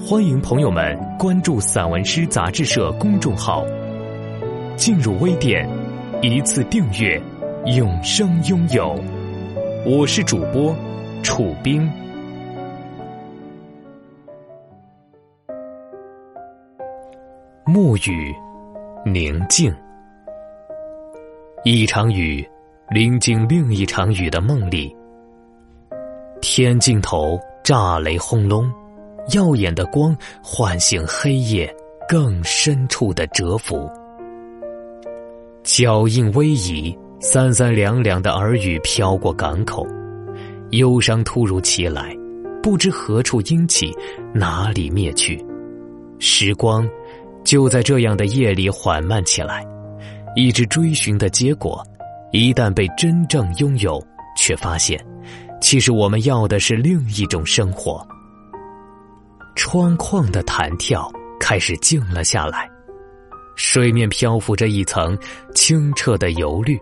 欢迎朋友们关注散文诗杂志社公众号，进入微店，一次订阅，永生拥有。我是主播楚冰。暮雨，宁静，一场雨临近另一场雨的梦里。天尽头，炸雷轰隆，耀眼的光唤醒黑夜更深处的蛰伏。脚印微移，三三两两的耳语飘过港口，忧伤突如其来，不知何处应起，哪里灭去。时光就在这样的夜里缓慢起来，一直追寻的结果，一旦被真正拥有，却发现。其实我们要的是另一种生活。窗框的弹跳开始静了下来，水面漂浮着一层清澈的油绿，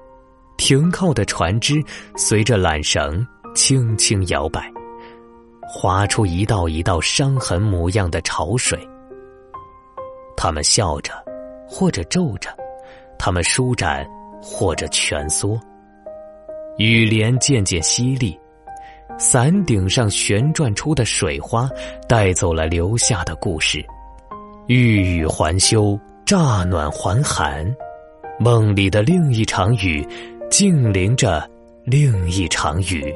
停靠的船只随着缆绳轻轻摇摆，划出一道一道伤痕模样的潮水。他们笑着，或者皱着；他们舒展，或者蜷缩。雨帘渐渐淅沥。伞顶上旋转出的水花，带走了留下的故事。欲语还休，乍暖还寒。梦里的另一场雨，静临着另一场雨。